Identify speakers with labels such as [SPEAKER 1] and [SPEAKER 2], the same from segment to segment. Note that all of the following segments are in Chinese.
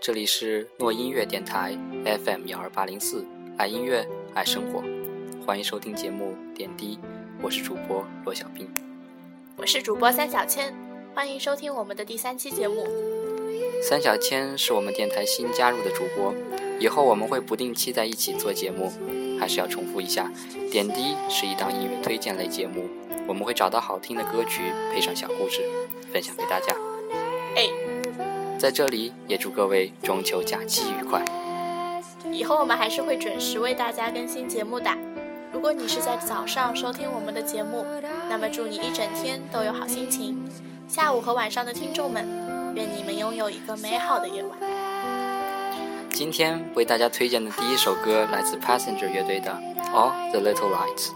[SPEAKER 1] 这里是诺音乐电台 FM 幺二八零四，爱音乐，爱生活，欢迎收听节目《点滴》，我是主播罗小兵，
[SPEAKER 2] 我是主播三小千，欢迎收听我们的第三期节目。
[SPEAKER 1] 三小千是我们电台新加入的主播，以后我们会不定期在一起做节目。还是要重复一下，《点滴》是一档音乐推荐类节目，我们会找到好听的歌曲，配上小故事，分享给大家。
[SPEAKER 2] 哎，
[SPEAKER 1] 在这里也祝各位中秋假期愉快。
[SPEAKER 2] 以后我们还是会准时为大家更新节目的。如果你是在早上收听我们的节目，那么祝你一整天都有好心情。下午和晚上的听众们，愿你们拥有一个美好的夜晚。
[SPEAKER 1] 今天为大家推荐的第一首歌来自 Passenger 乐队的《All the Little Lights》，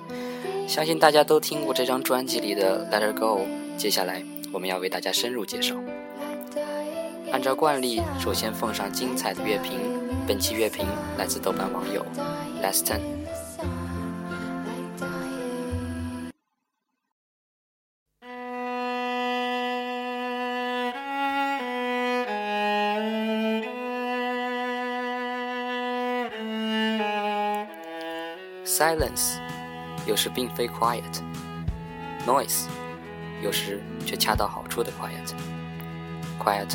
[SPEAKER 1] 相信大家都听过这张专辑里的《Let Her Go》。接下来我们要为大家深入介绍。按照惯例，首先奉上精彩的乐评。本期乐评来自豆瓣网友 Leston。Silence，有时并非 quiet；noise，有时却恰到好处的 quiet；quiet，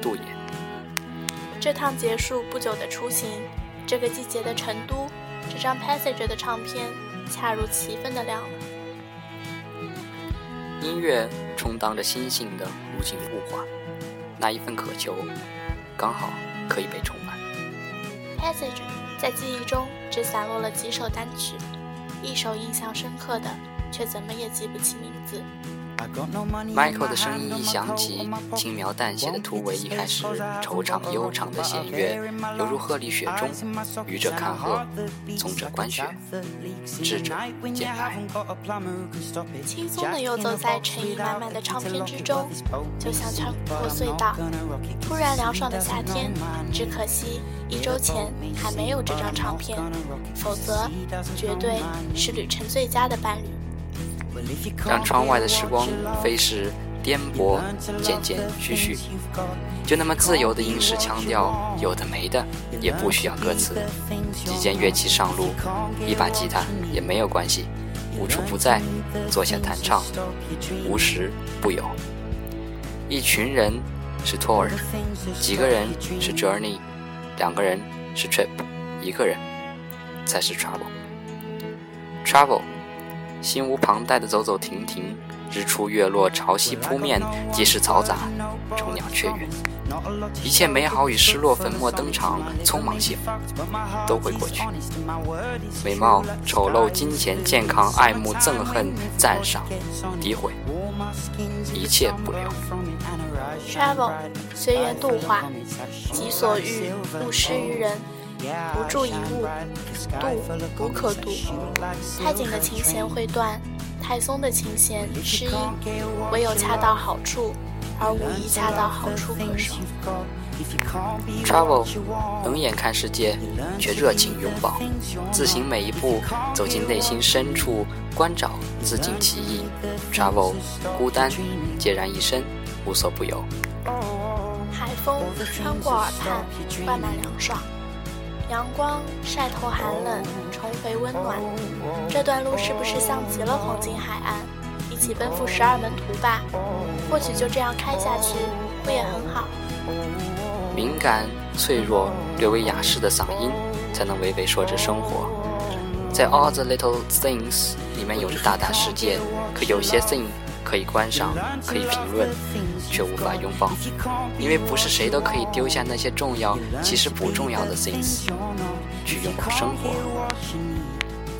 [SPEAKER 1] 杜也。
[SPEAKER 2] 这趟结束不久的出行，这个季节的成都，这张 Passage 的唱片，恰如其分的亮了。
[SPEAKER 1] 音乐充当着心性的无尽物化，那一份渴求，刚好可以被充满。
[SPEAKER 2] Passage 在记忆中。只散落了几首单曲，一首印象深刻的，却怎么也记不起名字。
[SPEAKER 1] Michael 的声音一响起，轻描淡写的突围一开始，惆怅悠长的弦乐犹如鹤立雪中，愚者看鹤，从者观雪，智者见来。
[SPEAKER 2] 轻松的游走在尘意满满的唱片之中，就像穿过隧道。突然凉爽的夏天，只可惜一周前还没有这张唱片，否则绝对是旅程最佳的伴侣。
[SPEAKER 1] 让窗外的时光飞逝颠簸渐渐徐徐，就那么自由的英式腔调，有的没的，也不需要歌词。几件乐器上路，一把吉他也没有关系，无处不在，坐下弹唱，无时不有。一群人是 tour，几个人是 journey，两个人是 trip，一个人才是 travel。travel。心无旁贷的走走停停，日出月落，潮汐扑面，即使嘈杂，虫鸟雀跃，一切美好与失落，粉墨登场，匆忙幸福，都会过去。美貌、丑陋、金钱、健康、爱慕、憎恨、赞赏、诋毁，一切不留。
[SPEAKER 2] Travel，随缘度化，己所欲，勿施于人。不住一物，度无可度。太紧的琴弦会断，太松的琴弦失音。唯有恰到好处，而无一恰到好处可守。
[SPEAKER 1] Travel，冷眼看世界，却热情拥抱。自行每一步，走进内心深处，关照自尽其意。Travel，孤单，孑然一身，无所不有。
[SPEAKER 2] 海风穿过耳畔，灌满凉爽。阳光晒透寒冷，重回温暖。这段路是不是像极了黄金海岸？一起奔赴十二门徒吧。或许就这样开下去，不也很好？
[SPEAKER 1] 敏感、脆弱、略微哑饰的嗓音，才能娓娓说着生活。在 All the Little Things 里面有着大大世界，可有些 thing 可以观赏，可以评论。却无法拥抱，因为不是谁都可以丢下那些重要其实不重要的 things，去拥抱生活。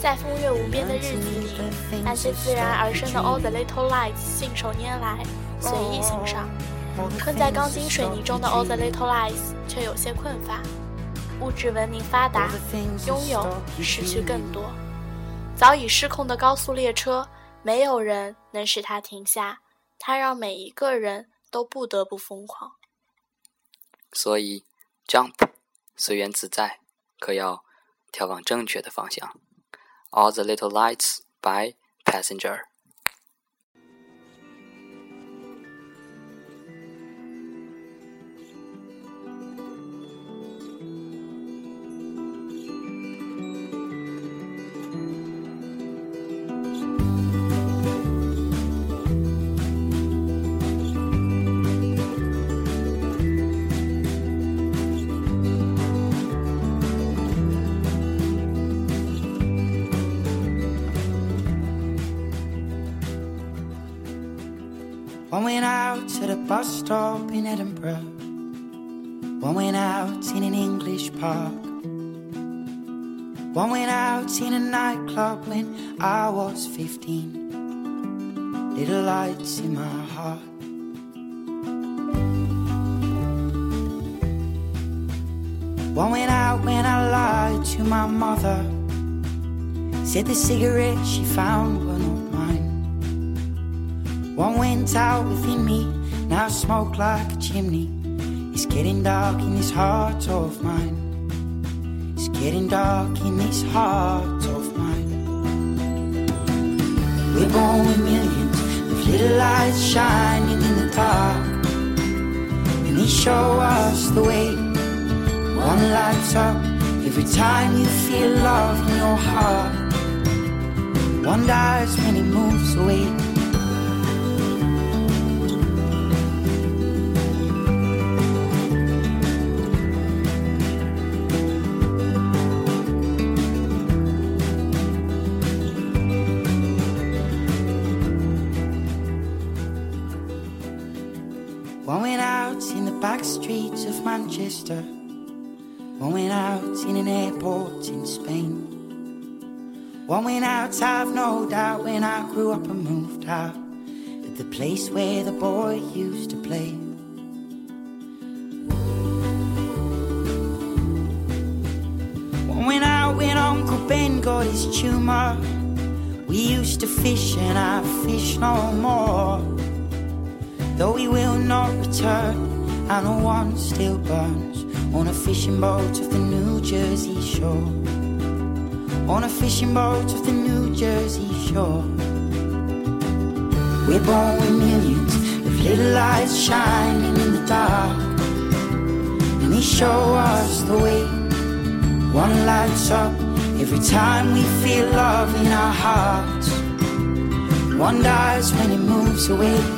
[SPEAKER 2] 在风月无边的日子里，那些自然而生的 all the little lights 信手拈来，随意欣赏；困在钢筋水泥中的 all the little lights 却有些困乏。物质文明发达，拥有失去更多。早已失控的高速列车，没有人能使他停下，他让每一个人。都不得不疯狂，
[SPEAKER 1] 所以 jump 随缘自在，可要眺往正确的方向。All the little lights by passenger。
[SPEAKER 3] Out to the bus stop in Edinburgh. One went out in an English park. One went out in a nightclub when I was 15. Little lights in my heart. One went out when I lied to my mother. Said the cigarette she found were not. One went out within me, now I smoke like a chimney. It's getting dark in this heart of mine. It's getting dark in this heart of mine. We're born with millions of little lights shining in the dark. And they show us the way one lights up every time you feel love in your heart. One dies when it moves away. Out in the back streets of Manchester. One went out in an airport in Spain. One went out, I've no doubt, when I grew up and moved out. At the place where the boy used to play. One went out when Uncle Ben got his tumor. We used to fish and I fish no more. Though we will not return, I know one still burns on a fishing boat off the New Jersey shore. On a fishing boat off the New Jersey shore. We're born with millions of little lights shining in the dark. And they show us the way. One lights up every time we feel love in our hearts. One dies when it moves away.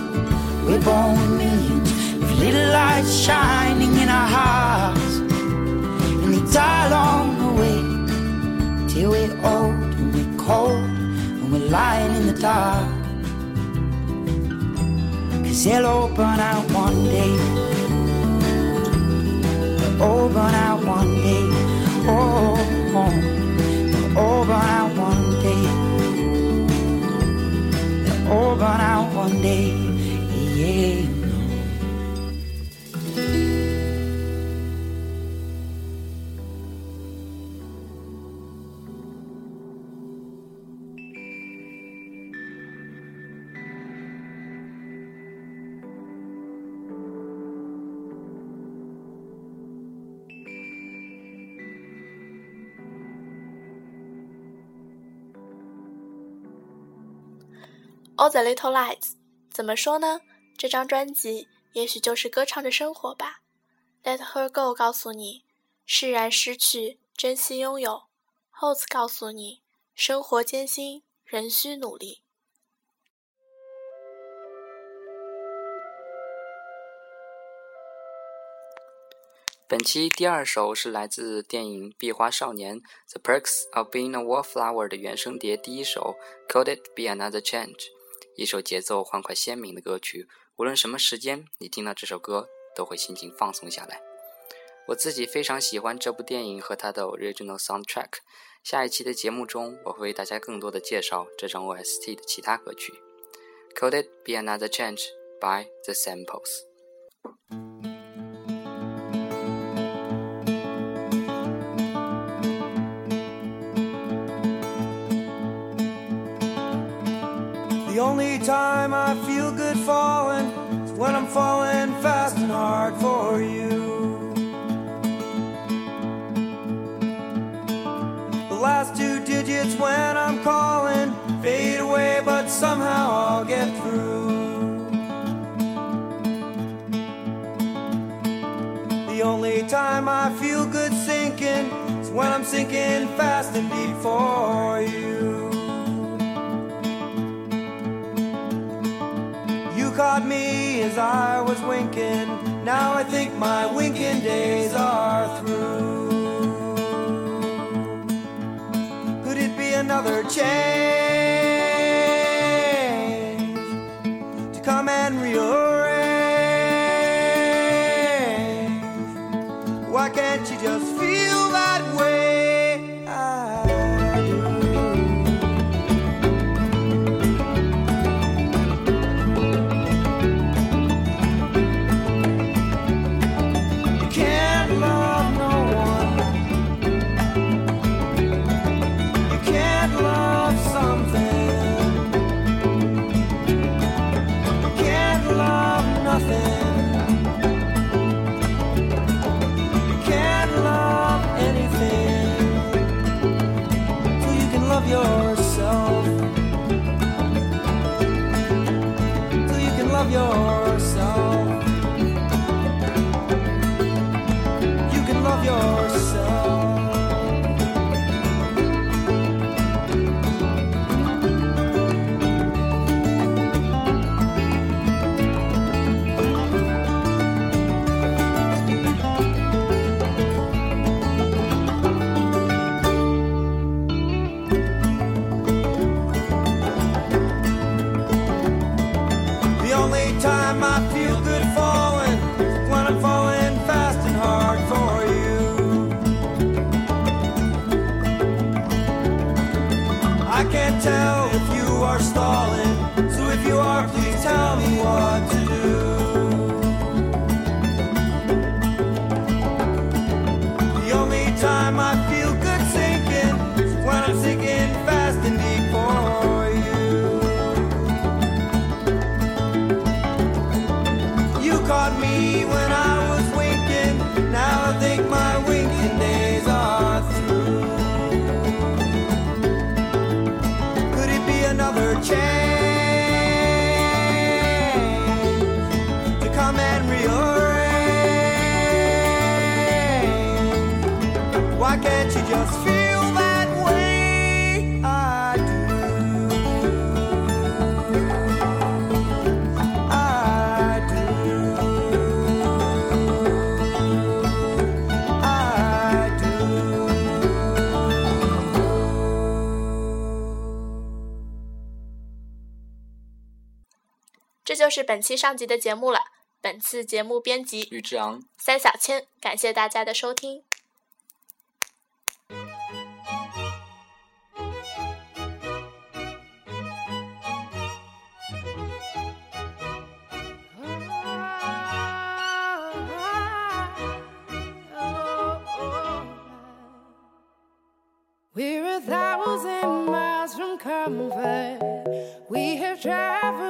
[SPEAKER 3] We're born with millions of little lights shining in our hearts. And they die along the way till we're old and we're cold and we're lying in the dark. Cause they'll all burn out one day. They'll all burn out one day. Oh, oh. they'll all burn out one day. They'll all burn out one day.
[SPEAKER 2] All the Little Lights，怎么说呢？这张专辑也许就是歌唱着生活吧。Let Her Go 告诉你，释然失去，珍惜拥有。Holds 告诉你，生活艰辛，仍需努力。
[SPEAKER 1] 本期第二首是来自电影《壁花少年》The Perks of Being a Wallflower 的原声碟第一首《Could It Be Another Change》，一首节奏欢快鲜明的歌曲。无论什么时间，你听到这首歌都会心情放松下来。我自己非常喜欢这部电影和它的 original soundtrack。下一期的节目中，我会为大家更多的介绍这张 OST 的其他歌曲。Could It Be Another Change by The Samples。
[SPEAKER 3] The only time I feel good for falling fast and hard for you. The last two digits when I'm calling fade away, but somehow I'll get through. The only time I feel good sinking is when I'm sinking fast and deep for you. days I was winking. Now I think my winking days are through. Could it be another change to come and rearrange? Why can't you just feel?
[SPEAKER 4] 这就是本期上集的节目了。本次节目编辑
[SPEAKER 1] 吕志昂、
[SPEAKER 4] 三小千，感谢大家的收听。travel.